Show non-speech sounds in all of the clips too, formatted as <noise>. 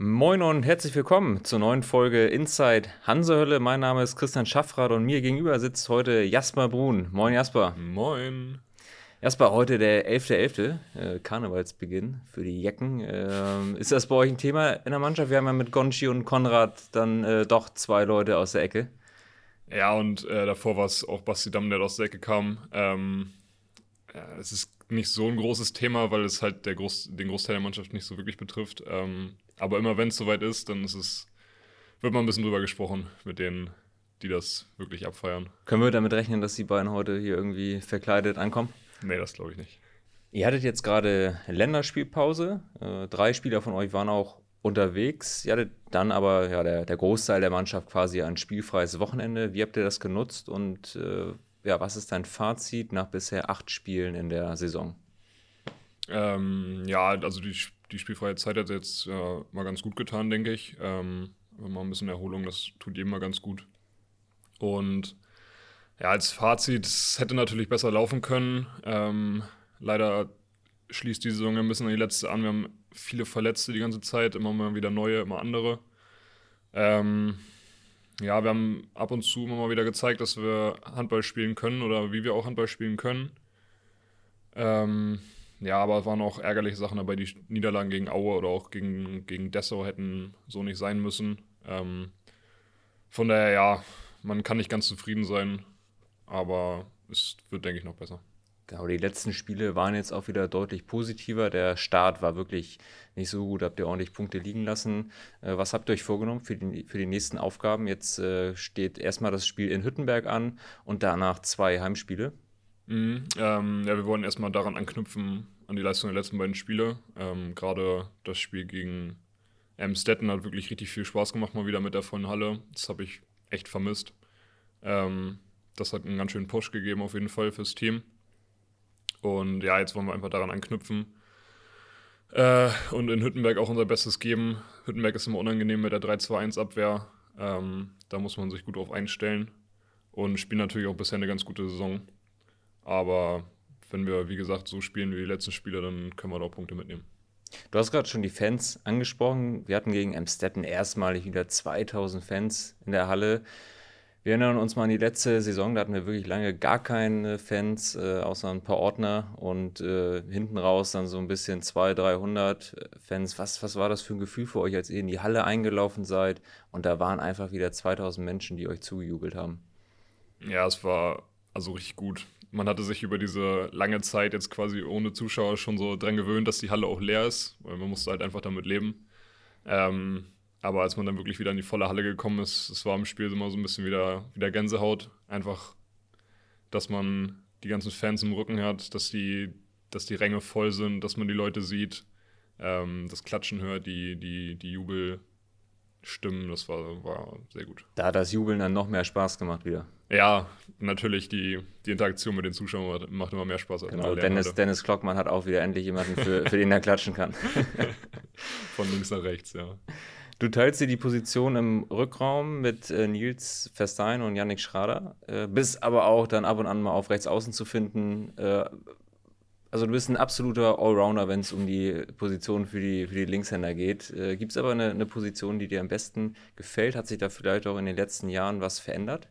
Moin und herzlich willkommen zur neuen Folge Inside Hansehölle. Mein Name ist Christian Schaffrath und mir gegenüber sitzt heute Jasper Brun. Moin Jasper. Moin. Jasper, heute der 11.11., äh, Karnevalsbeginn für die Jecken. Ähm, ist das bei euch ein Thema in der Mannschaft? Wir haben ja mit Gonchi und Konrad dann äh, doch zwei Leute aus der Ecke. Ja, und äh, davor war es auch Basti Damm, der aus der Ecke kam. Ähm, es ist nicht so ein großes Thema, weil es halt Groß, den Großteil der Mannschaft nicht so wirklich betrifft. Ähm, aber immer wenn es soweit ist, dann ist es, wird mal ein bisschen drüber gesprochen mit denen, die das wirklich abfeiern. Können wir damit rechnen, dass die beiden heute hier irgendwie verkleidet ankommen? Nee, das glaube ich nicht. Ihr hattet jetzt gerade Länderspielpause. Äh, drei Spieler von euch waren auch unterwegs. Ihr hattet dann aber ja, der, der Großteil der Mannschaft quasi ein spielfreies Wochenende. Wie habt ihr das genutzt und äh, ja, was ist dein Fazit nach bisher acht Spielen in der Saison? Ähm, ja, also die, die spielfreie Zeit hat jetzt äh, mal ganz gut getan, denke ich. Ähm, mal ein bisschen Erholung, das tut jedem mal ganz gut. Und ja, als Fazit, es hätte natürlich besser laufen können. Ähm, leider schließt die Saison ein bisschen an die letzte an. Wir haben viele Verletzte die ganze Zeit, immer mal wieder neue, immer andere. Ähm, ja, wir haben ab und zu immer mal wieder gezeigt, dass wir Handball spielen können oder wie wir auch Handball spielen können. Ähm, ja, aber es waren auch ärgerliche Sachen dabei. Die Niederlagen gegen Aue oder auch gegen, gegen Dessau hätten so nicht sein müssen. Ähm, von daher, ja, man kann nicht ganz zufrieden sein, aber es wird, denke ich, noch besser. Genau, die letzten Spiele waren jetzt auch wieder deutlich positiver. Der Start war wirklich nicht so gut, habt ihr ordentlich Punkte liegen lassen. Äh, was habt ihr euch vorgenommen für die, für die nächsten Aufgaben? Jetzt äh, steht erstmal das Spiel in Hüttenberg an und danach zwei Heimspiele. Mhm, ähm, ja, wir wollen erstmal daran anknüpfen, an die Leistung der letzten beiden Spiele. Ähm, Gerade das Spiel gegen Amstetten hat wirklich richtig viel Spaß gemacht, mal wieder mit der vollen Halle. Das habe ich echt vermisst. Ähm, das hat einen ganz schönen Push gegeben, auf jeden Fall fürs Team. Und ja, jetzt wollen wir einfach daran anknüpfen äh, und in Hüttenberg auch unser Bestes geben. Hüttenberg ist immer unangenehm mit der 3-2-1-Abwehr. Ähm, da muss man sich gut drauf einstellen und spielen natürlich auch bisher eine ganz gute Saison. Aber wenn wir, wie gesagt, so spielen wie die letzten Spiele, dann können wir da auch Punkte mitnehmen. Du hast gerade schon die Fans angesprochen. Wir hatten gegen Emstetten erstmalig wieder 2000 Fans in der Halle. Wir erinnern uns mal an die letzte Saison, da hatten wir wirklich lange gar keine Fans, äh, außer ein paar Ordner und äh, hinten raus dann so ein bisschen 200, 300 Fans. Was, was war das für ein Gefühl für euch, als ihr in die Halle eingelaufen seid und da waren einfach wieder 2000 Menschen, die euch zugejubelt haben? Ja, es war also richtig gut. Man hatte sich über diese lange Zeit jetzt quasi ohne Zuschauer schon so dran gewöhnt, dass die Halle auch leer ist, weil man musste halt einfach damit leben. Ähm, aber als man dann wirklich wieder in die volle Halle gekommen ist, es war im Spiel immer so ein bisschen wieder, wieder Gänsehaut. Einfach, dass man die ganzen Fans im Rücken hat, dass die, dass die Ränge voll sind, dass man die Leute sieht, ähm, das Klatschen hört, die, die, die Jubelstimmen, das war, war sehr gut. Da hat das Jubeln dann noch mehr Spaß gemacht wieder. Ja, natürlich, die, die Interaktion mit den Zuschauern macht immer mehr Spaß. genau, Dennis, Dennis Klockmann hat auch wieder endlich jemanden, für, für den er klatschen kann. <laughs> Von links nach rechts, ja. Du teilst dir die Position im Rückraum mit äh, Nils Verstein und Yannick Schrader, äh, bist aber auch dann ab und an mal auf rechts außen zu finden. Äh, also du bist ein absoluter Allrounder, wenn es um die Position für die, für die Linkshänder geht. Äh, Gibt es aber eine, eine, Position, die dir am besten gefällt? Hat sich da vielleicht auch in den letzten Jahren was verändert?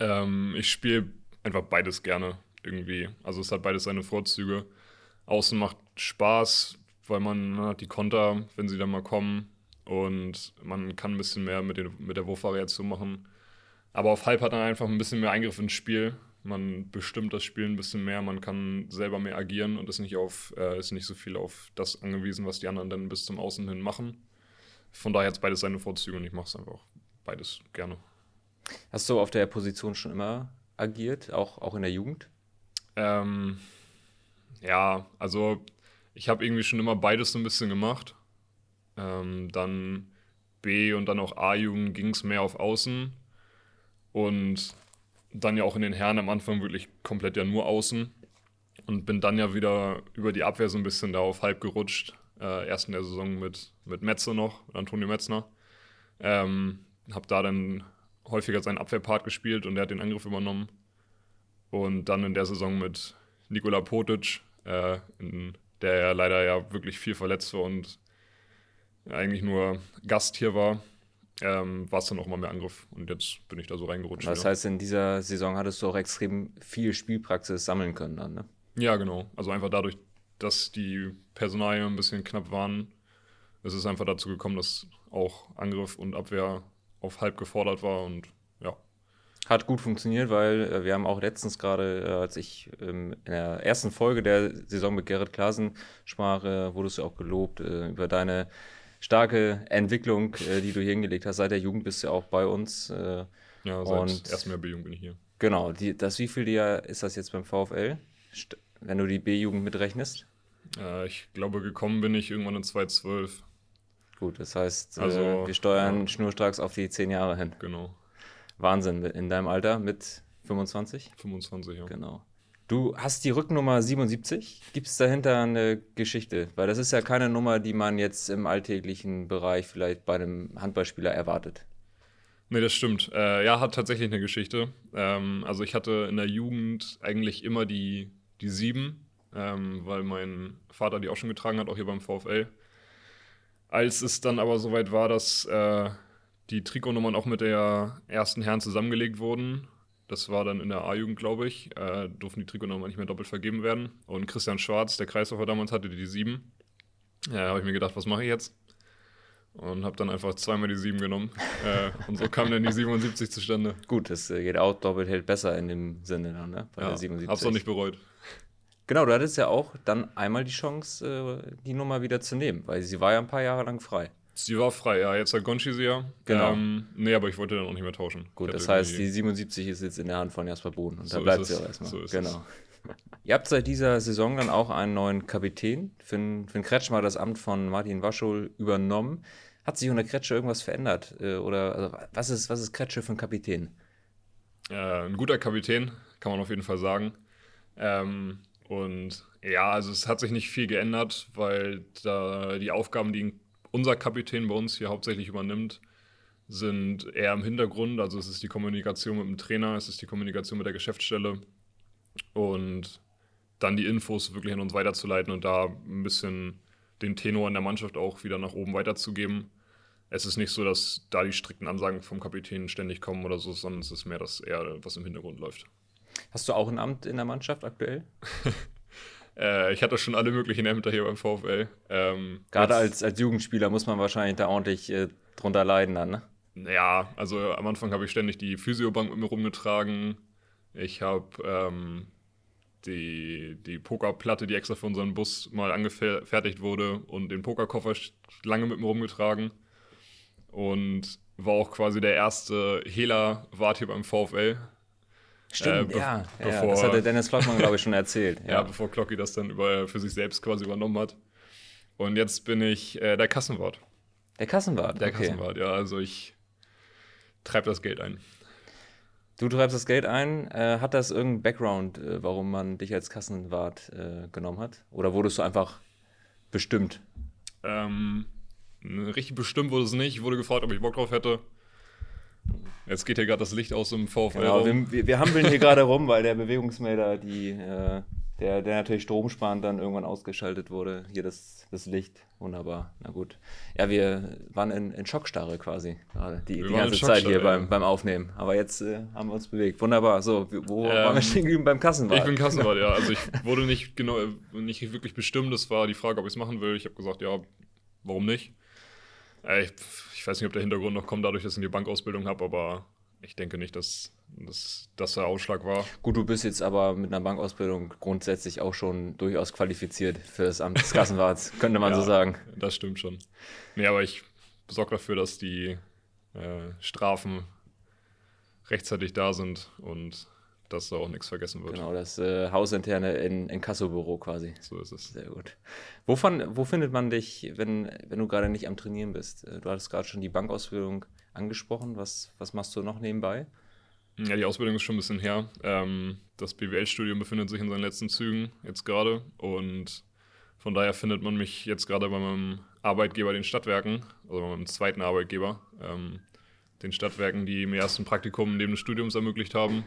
Ähm, ich spiele einfach beides gerne irgendwie. Also es hat beides seine Vorzüge. Außen macht Spaß, weil man hat die Konter, wenn sie dann mal kommen, und man kann ein bisschen mehr mit, den, mit der Wurfvariation machen. Aber auf Halb hat man einfach ein bisschen mehr Eingriff ins Spiel. Man bestimmt das Spiel ein bisschen mehr, man kann selber mehr agieren und ist nicht, auf, äh, ist nicht so viel auf das angewiesen, was die anderen dann bis zum Außen hin machen. Von daher hat es beides seine Vorzüge und ich mache es einfach beides gerne. Hast du auf der Position schon immer agiert, auch, auch in der Jugend? Ähm, ja, also ich habe irgendwie schon immer beides so ein bisschen gemacht. Ähm, dann B und dann auch A-Jugend ging es mehr auf Außen. Und dann ja auch in den Herren am Anfang wirklich komplett ja nur Außen. Und bin dann ja wieder über die Abwehr so ein bisschen da auf halb gerutscht. Äh, erst in der Saison mit, mit Metze noch, Antonio Metzner. Ähm, hab da dann häufiger seinen Abwehrpart gespielt und er hat den Angriff übernommen. Und dann in der Saison mit Nikola Potic, äh, in der ja leider ja wirklich viel verletzt war und eigentlich nur Gast hier war, ähm, war es dann auch mal mehr Angriff. Und jetzt bin ich da so reingerutscht. Das ja. heißt, in dieser Saison hattest du auch extrem viel Spielpraxis sammeln können dann, ne? Ja, genau. Also einfach dadurch, dass die Personalien ein bisschen knapp waren, ist es einfach dazu gekommen, dass auch Angriff und Abwehr auf halb gefordert war und ja. Hat gut funktioniert, weil äh, wir haben auch letztens gerade, äh, als ich ähm, in der ersten Folge der Saison mit Gerrit Klasen sprach, äh, wurdest du auch gelobt über deine starke Entwicklung, äh, die du hier hingelegt hast. Seit der Jugend bist du auch bei uns. Äh, Ja, seit Und- ersten Jahr B-Jugend bin ich hier. genau, die, das wievielte Jahr ist das jetzt beim VfL? St wenn du die B-Jugend mitrechnest? Äh, ich glaube, gekommen bin ich irgendwann in 2012. Gut, das heißt, Also, äh, wir steuern ja. schnurstracks auf die zehn Jahre hin. Genau. Wahnsinn, in deinem Alter mit 25? 25, ja. Genau. Du hast die Rücknummer 77. Gibt es dahinter eine Geschichte? Weil das ist ja keine Nummer, die man jetzt im alltäglichen Bereich vielleicht bei einem Handballspieler erwartet. Nee, das stimmt. Äh, ja, hat tatsächlich eine Geschichte. Ähm, also ich hatte in der Jugend eigentlich immer die, die sieben, ähm, weil mein Vater die auch schon getragen hat, auch hier beim VfL. Als es dann aber soweit war, dass äh, die Trikotnummern auch mit der ersten Herren zusammengelegt wurden, das war dann in der A-Jugend, glaube ich, äh, durften die Trikotnummern nicht mehr doppelt vergeben werden. Und Christian Schwarz, der Kreisläufer damals, hatte die sieben. Ja, habe ich mir gedacht, was mache ich jetzt? Und habe dann einfach zweimal die 7 genommen. äh, <laughs> und so kam dann die 77 zustande. Gut, das äh, geht out, doppelt hält besser in dem Sinne dann, ne? Bei Ja, der 77. hab's auch nicht bereut. Genau, du hattest ja auch dann einmal die Chance, äh, die Nummer wieder zu nehmen, weil sie war ja ein paar Jahre lang frei. Sie war frei, ja. Jetzt hat Gonchi sie ja. Genau. Ähm, nee, aber ich wollte dann auch nicht mehr tauschen. Gut, das heißt, die 77 ist jetzt in der Hand von Jasper Bohn und So da bleibt sie es. auch erstmal. So ist genau. Ihr habt seit dieser Saison dann auch einen neuen Kapitän. Finn, Finn Kretschmer hat das Amt von Martin Waschol übernommen. Hat sich unter Kretsche irgendwas verändert? Äh, Oder also, was, ist, was ist Kretsche für ein Kapitän? Äh, ein guter Kapitän, kann man auf jeden Fall sagen. Ähm, und ja, also es hat sich nicht viel geändert, weil da die Aufgaben, die unser Kapitän bei uns hier hauptsächlich übernimmt, sind eher im Hintergrund. Also es ist die Kommunikation mit dem Trainer, es ist die Kommunikation mit der Geschäftsstelle und dann die Infos wirklich an uns weiterzuleiten und da ein bisschen den Tenor in der Mannschaft auch wieder nach oben weiterzugeben. Es ist nicht so, dass da die strikten Ansagen vom Kapitän ständig kommen oder so, sondern es ist mehr, dass eher was im Hintergrund läuft. Hast du auch ein Amt in der Mannschaft aktuell? <laughs> Äh, ich hatte schon alle möglichen Ämter hier beim VfL. Ähm, Gerade als, als Jugendspieler muss man wahrscheinlich da ordentlich äh, drunter leiden dann, ne? Ja, also am Anfang habe ich ständig die Physiobank mit mir rumgetragen. Ich habe ähm, die, die Pokerplatte, die extra für unseren Bus mal angefertigt wurde, und den Pokerkoffer lange mit mir rumgetragen. Und war auch quasi der erste Hehler-Wart hier beim VfL. Stimmt, Äh, <laughs> ja, ja. bevor- Das hatte Dennis Flockmann, glaube ich, schon erzählt. Ja, bevor Glocki das dann über, für sich selbst quasi übernommen hat. Und jetzt bin ich äh, der Kassenwart. Der Kassenwart. Der okay. Kassenwart, ja. Also ich treibe das Geld ein. Du treibst das Geld ein. Äh, hat das irgendeinen Background, äh, warum man dich als Kassenwart äh, genommen hat? Oder wurdest du einfach bestimmt? Ähm, richtig bestimmt wurde es nicht. Ich wurde gefragt, ob ich Bock drauf hätte. Jetzt geht hier gerade das Licht aus im VfL. Genau, wir, wir, wir hampeln hier gerade <laughs> rum, weil der Bewegungsmelder, die, äh, der, der natürlich stromsparend dann irgendwann ausgeschaltet wurde. Hier das, das Licht. Wunderbar. Na gut. Ja, wir waren in, in Schockstarre quasi gerade die, die ganze Zeit hier beim, beim Aufnehmen. Aber jetzt äh, haben wir uns bewegt. Wunderbar. So, wo Ähm, waren wir stehen geblieben beim Kassenwart? Ich bin Kassenwart, ja. Also ich <laughs> wurde nicht genau, nicht wirklich bestimmt. Das war die Frage, ob ich es machen will. Ich habe gesagt, ja, warum nicht? Äh, ich, ich weiß nicht, ob der Hintergrund noch kommt, dadurch, dass ich eine Bankausbildung habe, aber ich denke nicht, dass, dass das der Ausschlag war. Gut, du bist jetzt aber mit einer Bankausbildung grundsätzlich auch schon durchaus qualifiziert für das Amt des Kassenwarts, <laughs> könnte man Ja, so sagen. Das stimmt schon. Nee, aber ich sorge dafür, dass die äh, Strafen rechtzeitig da sind und dass da auch nichts vergessen wird. Genau, das äh, hausinterne in, Inkassobüro quasi. So ist es. Sehr gut. Wovon, wo findet man dich, wenn, wenn du gerade nicht am Trainieren bist? Äh, Du hattest gerade schon die Bankausbildung angesprochen. Was, was machst du noch nebenbei? Ja, die Ausbildung ist schon ein bisschen her. Ähm, das BWL-Studium befindet sich in seinen letzten Zügen jetzt gerade und von daher findet man mich jetzt gerade bei meinem Arbeitgeber, den Stadtwerken, also bei meinem zweiten Arbeitgeber, ähm, den Stadtwerken, die mir erst ein Praktikum neben des Studiums ermöglicht haben.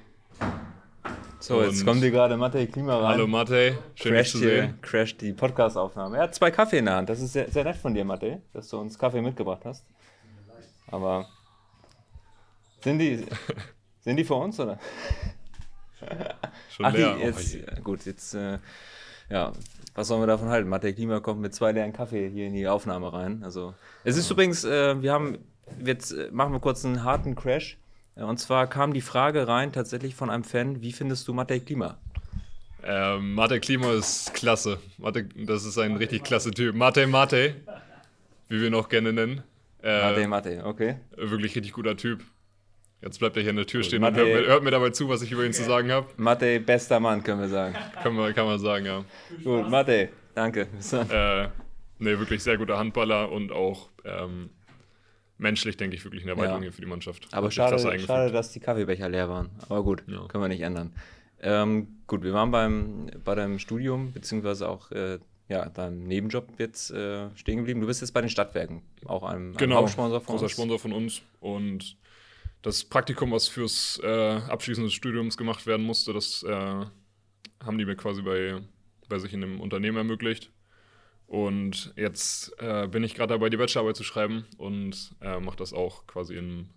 So, jetzt kommt hier gerade Matej Klima rein. Hallo Matej, schön dich zu sehen. Crasht die Podcast-Aufnahme. Er hat zwei Kaffee in der Hand. Das ist sehr, sehr nett von dir, Matej, dass du uns Kaffee mitgebracht hast. Aber sind die, <laughs> sind die für uns, oder? Schon Ach, die, leer. jetzt, Oh, gut, jetzt, äh, ja, was sollen wir davon halten? Matej Klima kommt mit zwei leeren Kaffee hier in die Aufnahme rein. Also, es ist übrigens, äh, wir haben, jetzt äh, machen wir kurz einen harten Crash. Und zwar kam die Frage rein, tatsächlich von einem Fan, wie findest du Matej Klima? Ähm, Mate Klima ist klasse. Mate, das ist ein richtig klasse Typ. Mate Mate, wie wir ihn auch gerne nennen. Äh, Matej, Matej, okay. Wirklich richtig guter Typ. Jetzt bleibt er hier an der Tür stehen Mate- und hört mir, hört mir dabei zu, was ich über ihn zu sagen habe. Matej, bester Mann, können wir sagen. Kann man, kann man sagen, ja. Gut, Matej, danke. Bis dann. Äh, ne, wirklich sehr guter Handballer und auch ähm, menschlich, denke ich, wirklich eine Erweiterung Ja. hier für die Mannschaft. Aber schade, schade, dass die Kaffeebecher leer waren. Aber gut, Ja. können wir nicht ändern. Ähm, gut, wir waren beim, bei deinem Studium, beziehungsweise auch äh, ja, deinem Nebenjob jetzt äh, stehen geblieben. Du bist jetzt bei den Stadtwerken, auch einem, einem Genau, Hauptsponsor von großer uns. Sponsor von uns. Und das Praktikum, was fürs äh, Abschließen des Studiums gemacht werden musste, das äh, haben die mir quasi bei, bei sich in einem Unternehmen ermöglicht. Und jetzt äh, bin ich gerade dabei, die Bachelorarbeit zu schreiben und äh, mache das auch quasi in,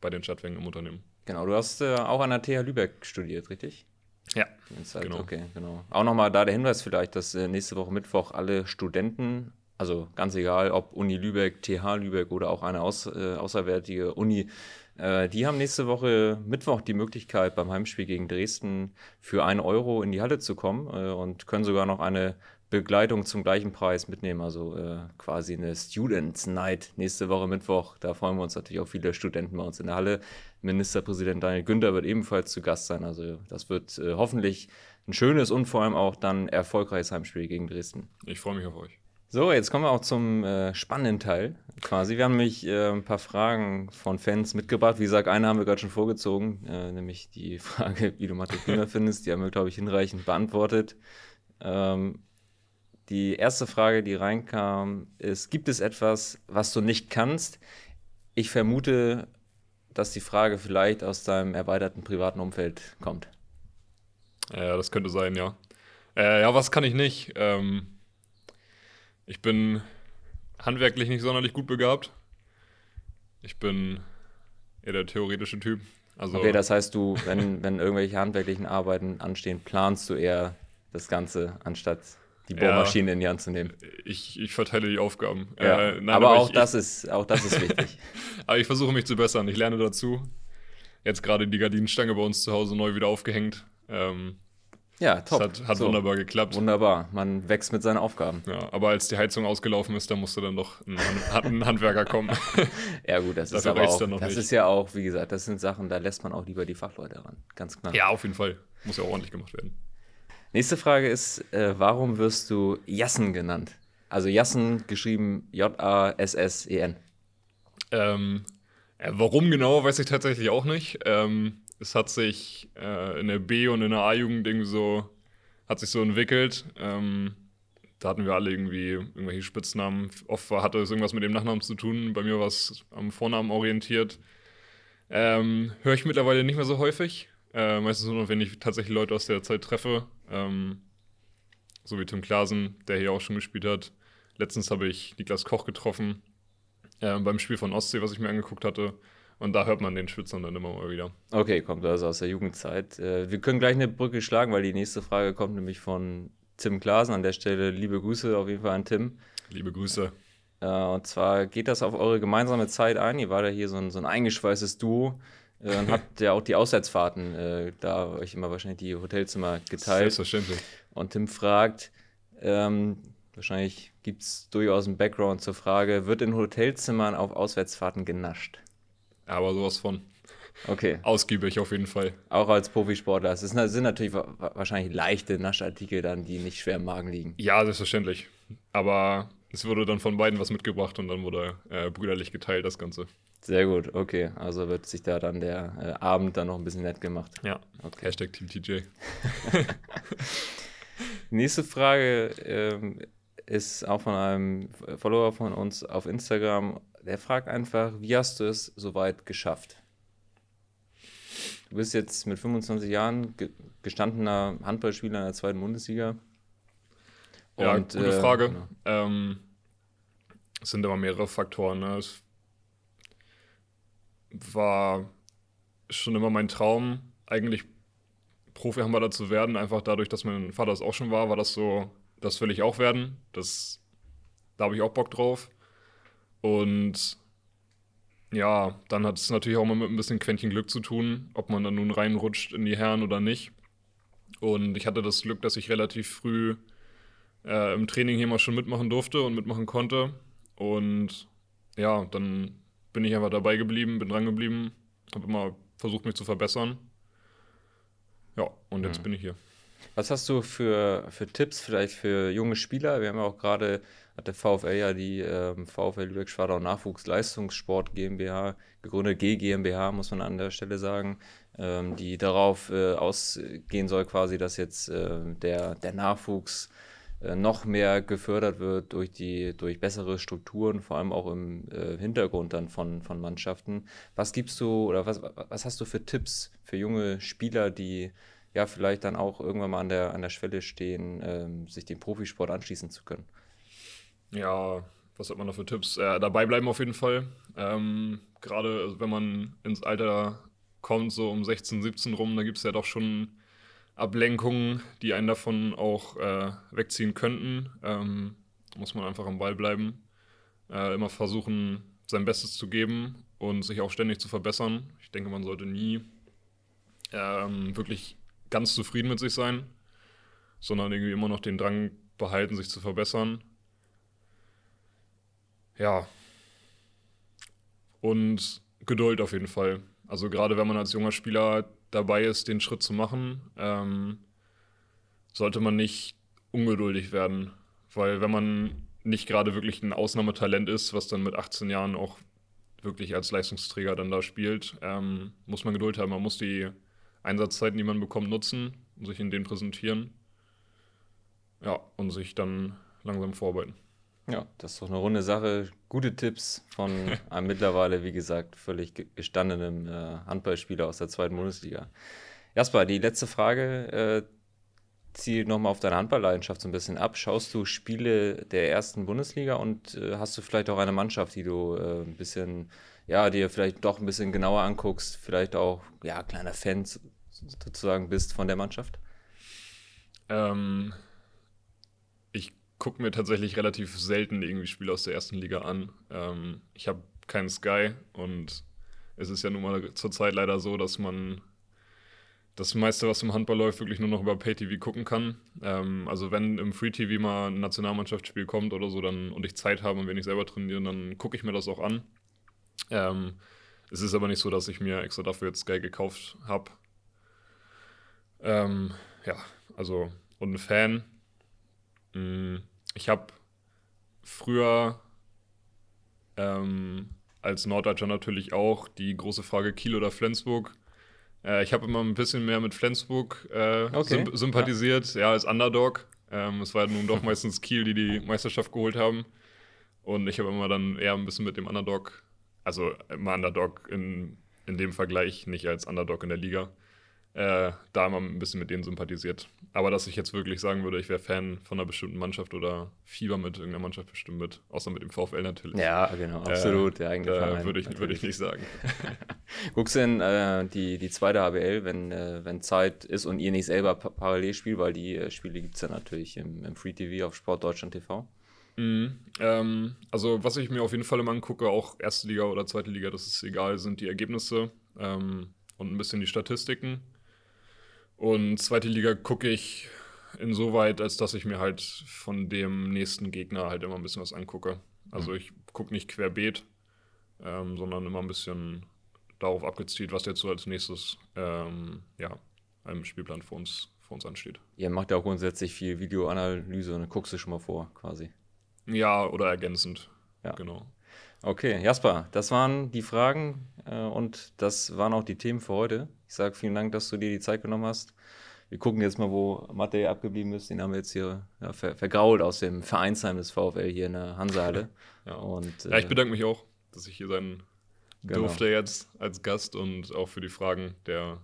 bei den Stadtwerken im Unternehmen. Genau, du hast äh, auch an der TH Lübeck studiert, richtig? Ja. Halt, Genau. Okay, genau. Auch nochmal da der Hinweis vielleicht, dass äh, nächste Woche Mittwoch alle Studenten, also ganz egal, ob Uni Lübeck, TH Lübeck oder auch eine aus, äh, außerwärtige Uni, äh, die haben nächste Woche Mittwoch die Möglichkeit, beim Heimspiel gegen Dresden für 1 Euro in die Halle zu kommen und können sogar noch eine Begleitung zum gleichen Preis mitnehmen, also äh, quasi eine Students Night nächste Woche Mittwoch. Da freuen wir uns natürlich auch viele Studenten bei uns in der Halle. Ministerpräsident Daniel Günther wird ebenfalls zu Gast sein. Also das wird äh, hoffentlich ein schönes und vor allem auch dann erfolgreiches Heimspiel gegen Dresden. Ich freue mich auf euch. So, jetzt kommen wir auch zum äh, spannenden Teil quasi. Wir haben nämlich äh, ein paar Fragen von Fans mitgebracht. Wie gesagt, eine haben wir gerade schon vorgezogen, äh, nämlich die Frage, wie du Mathe Klima <laughs> findest. Die haben wir, glaube ich, hinreichend beantwortet. Ähm, die erste Frage, die reinkam, ist, gibt es etwas, was du nicht kannst? Ich vermute, dass die Frage vielleicht aus deinem erweiterten privaten Umfeld kommt. Ja, das könnte sein, ja. Äh, ja, was kann ich nicht? Ähm, ich bin handwerklich nicht sonderlich gut begabt. Ich bin eher der theoretische Typ. Also, Okay, das heißt, du, wenn, wenn irgendwelche handwerklichen Arbeiten anstehen, planst du eher das Ganze, anstatt die Ja. Bohrmaschine in die Hand zu nehmen. ich, ich verteile die Aufgaben. Ja. Äh, nein, aber, auch, ich, das ist, auch das ist wichtig. Ich, <laughs> aber ich versuche mich zu bessern. Ich lerne dazu. Jetzt gerade die Gardinenstange bei uns zu Hause neu wieder aufgehängt. Ähm, Ja, das top. hat, hat So, wunderbar geklappt. Wunderbar. Man wächst mit seinen Aufgaben. Ja, aber als die Heizung ausgelaufen ist, da musste dann doch ein, ein Handwerker kommen. <laughs> Ja, gut, das <laughs> ist aber auch, dann noch das nicht. ist ja auch, wie gesagt, das sind Sachen, da lässt man auch lieber die Fachleute ran. Ganz klar. ja, auf jeden Fall. Muss ja auch ordentlich gemacht werden. Nächste Frage ist, äh, warum wirst du Jassen genannt? Also Jassen geschrieben J-A-S-S-E-N. Ähm, äh, warum genau, weiß ich tatsächlich auch nicht. Ähm, es hat sich äh, in der B- und in der A-Jugend irgendwie so, hat sich so entwickelt. Ähm, da hatten wir alle irgendwie irgendwelche Spitznamen. Oft hatte es irgendwas mit dem Nachnamen zu tun. Bei mir war es am Vornamen orientiert. Ähm, Höre ich mittlerweile nicht mehr so häufig. Äh, meistens nur wenn ich tatsächlich Leute aus der Zeit treffe. Ähm, so wie Tim Klasen, der hier auch schon gespielt hat. Letztens habe ich Niklas Koch getroffen äh, beim Spiel von Ostsee, was ich mir angeguckt hatte. Und da hört man den Schwitzern dann immer mal wieder. Okay, kommt also aus der Jugendzeit. Äh, wir können gleich eine Brücke schlagen, weil die nächste Frage kommt nämlich von Tim Klasen. An der Stelle liebe Grüße auf jeden Fall an Tim. Liebe Grüße. Äh, und zwar geht das auf eure gemeinsame Zeit ein. Ihr wart ja hier so ein, so ein eingeschweißtes Duo und habt ja auch die Auswärtsfahrten äh, da euch immer wahrscheinlich die Hotelzimmer geteilt. Selbstverständlich. Und Tim fragt, ähm, wahrscheinlich gibt es durchaus einen Background zur Frage, wird in Hotelzimmern auf Auswärtsfahrten genascht? Aber sowas von Okay, ausgiebig auf jeden Fall. auch als Profisportler. Es sind natürlich wa- wa- wahrscheinlich leichte Naschartikel dann, die nicht schwer im Magen liegen. Ja, selbstverständlich. Aber es wurde dann von beiden was mitgebracht und dann wurde äh, brüderlich geteilt, das Ganze. Sehr gut, okay. Also wird sich da dann der äh, Abend dann noch ein bisschen nett gemacht. Ja. Okay. Hashtag Team TJ. <laughs> Nächste Frage ähm, ist auch von einem Follower von uns auf Instagram. Der fragt einfach, wie hast du es soweit geschafft? du bist jetzt mit 25 Jahren gestandener Handballspieler in der zweiten Bundesliga. Und, ja, gute äh, Frage. Genau. Ähm, es sind immer mehrere Faktoren. Ne? Es war schon immer mein Traum, eigentlich Profi-Handballer zu werden, einfach dadurch, dass mein Vater es auch schon war, war das so, das will ich auch werden. Das, da habe ich auch Bock drauf. Und ja, dann hat es natürlich auch mal mit ein bisschen Quäntchen Glück zu tun, ob man dann nun reinrutscht in die Herren oder nicht. Und ich hatte das Glück, dass ich relativ früh äh, im Training hier mal schon mitmachen durfte und mitmachen konnte. Und ja, dann bin ich einfach dabei geblieben, bin dran geblieben, habe immer versucht, mich zu verbessern. Ja, und jetzt mhm. bin ich hier. Was hast du für, für Tipps vielleicht für junge Spieler? Wir haben ja auch gerade, hat der VfL ja die ähm, VfL Lübeck Schwadau Nachwuchsleistungssport GmbH gegründet, G GmbH muss man an der Stelle sagen, ähm, die darauf äh, ausgehen soll quasi, dass jetzt äh, der, der Nachwuchs noch mehr gefördert wird durch die durch bessere Strukturen, vor allem auch im äh, Hintergrund dann von, von Mannschaften. Was gibst du oder was, was hast du für Tipps für junge Spieler, die ja vielleicht dann auch irgendwann mal an der, an der Schwelle stehen, ähm, sich dem Profisport anschließen zu können? Ja, was hat man da für Tipps? Äh, dabei bleiben auf jeden Fall. Ähm, Gerade also wenn man ins Alter kommt, so um 16, 17 rum, da gibt es ja doch schon Ablenkungen, die einen davon auch äh, wegziehen könnten. Ähm, muss man einfach am Ball bleiben. Äh, immer versuchen, sein Bestes zu geben und sich auch ständig zu verbessern. Ich denke, man sollte nie ähm, wirklich ganz zufrieden mit sich sein, sondern irgendwie immer noch den Drang behalten, sich zu verbessern. Ja. Und Geduld auf jeden Fall. Also gerade wenn man als junger Spieler dabei ist, den Schritt zu machen, ähm, sollte man nicht ungeduldig werden. Weil wenn man nicht gerade wirklich ein Ausnahmetalent ist, was dann mit 18 Jahren auch wirklich als Leistungsträger dann da spielt, ähm, muss man Geduld haben. Man muss die Einsatzzeiten, die man bekommt, nutzen und sich in denen präsentieren. Ja, und sich dann langsam vorarbeiten. Ja, das ist doch eine runde Sache. Gute Tipps von <laughs> einem mittlerweile, wie gesagt, völlig gestandenem äh, Handballspieler aus der zweiten Bundesliga. Jasper, die letzte Frage äh, zielt nochmal auf deine Handballleidenschaft so ein bisschen ab. Schaust du Spiele der ersten Bundesliga und äh, hast du vielleicht auch eine Mannschaft, die du äh, ein bisschen, ja, dir vielleicht doch ein bisschen genauer anguckst, vielleicht auch, ja, kleiner Fan sozusagen bist von der Mannschaft? Ähm, gucke mir tatsächlich relativ selten irgendwie Spiele aus der ersten Liga an. Ähm, ich habe keinen Sky und es ist ja nun mal zurzeit leider so, dass man das meiste, was im Handball läuft, wirklich nur noch über Pay-TV gucken kann. Ähm, also wenn im Free-TV mal ein Nationalmannschaftsspiel kommt oder so dann, und ich Zeit habe und wenn ich selber trainiere, dann gucke ich mir das auch an. Ähm, es ist aber nicht so, dass ich mir extra dafür jetzt Sky gekauft habe. Ähm, ja, also und ein Fan ich habe früher ähm, als Norddeutscher natürlich auch die große Frage Kiel oder Flensburg. Äh, ich habe immer ein bisschen mehr mit Flensburg äh, okay. symp sympathisiert, ja. ja, als Underdog. Ähm, es war nun doch <laughs> meistens Kiel, die die Meisterschaft geholt haben. Und ich habe immer dann eher ein bisschen mit dem Underdog, also immer Underdog in, in dem Vergleich, nicht als Underdog in der Liga, äh, da immer ein bisschen mit denen sympathisiert. Aber dass ich jetzt wirklich sagen würde, ich wäre Fan von einer bestimmten Mannschaft oder Fieber mit irgendeiner Mannschaft bestimmt mit, außer mit dem VfL natürlich. Ja, genau, absolut. Äh, der eigene äh, Würde ich, würd ich nicht sagen. <laughs> Guckst du denn äh, die, die zweite HBL, wenn, äh, wenn Zeit ist und ihr nicht selber parallel spielt, weil die äh, Spiele gibt es ja natürlich im, im Free TV auf Sport Deutschland TV? Mhm, ähm, also, was ich mir auf jeden Fall immer angucke, auch erste Liga oder zweite Liga, das ist egal, sind die Ergebnisse ähm, und ein bisschen die Statistiken. Und zweite Liga gucke ich insoweit, als dass ich mir halt von dem nächsten Gegner halt immer ein bisschen was angucke. Also mhm. ich gucke nicht querbeet, ähm, sondern immer ein bisschen darauf abgezielt, was jetzt so als nächstes ähm, ja, im Spielplan für uns, für uns ansteht. Ihr macht ja auch grundsätzlich viel Videoanalyse und guckst du schon mal vor, quasi. Ja, oder ergänzend. Ja. Genau. Okay, Jasper, das waren die Fragen äh, und das waren auch die Themen für heute. Ich sage vielen Dank, dass du dir die Zeit genommen hast. Wir gucken jetzt mal, wo Mathe abgeblieben ist. Den haben wir jetzt hier ja, ver vergrault aus dem Vereinsheim des VfL hier in der Hansehalle. <laughs> ja. Und, äh, ja, ich bedanke mich auch, dass ich hier sein genau. durfte jetzt als Gast und auch für die Fragen der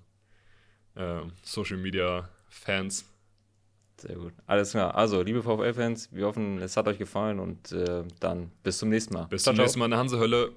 äh, Social Media Fans. Sehr gut. Alles klar. Also, liebe VfL-Fans, wir hoffen, es hat euch gefallen und äh, dann bis zum nächsten Mal. Bis ciao, zum nächsten Mal in der Hansehölle.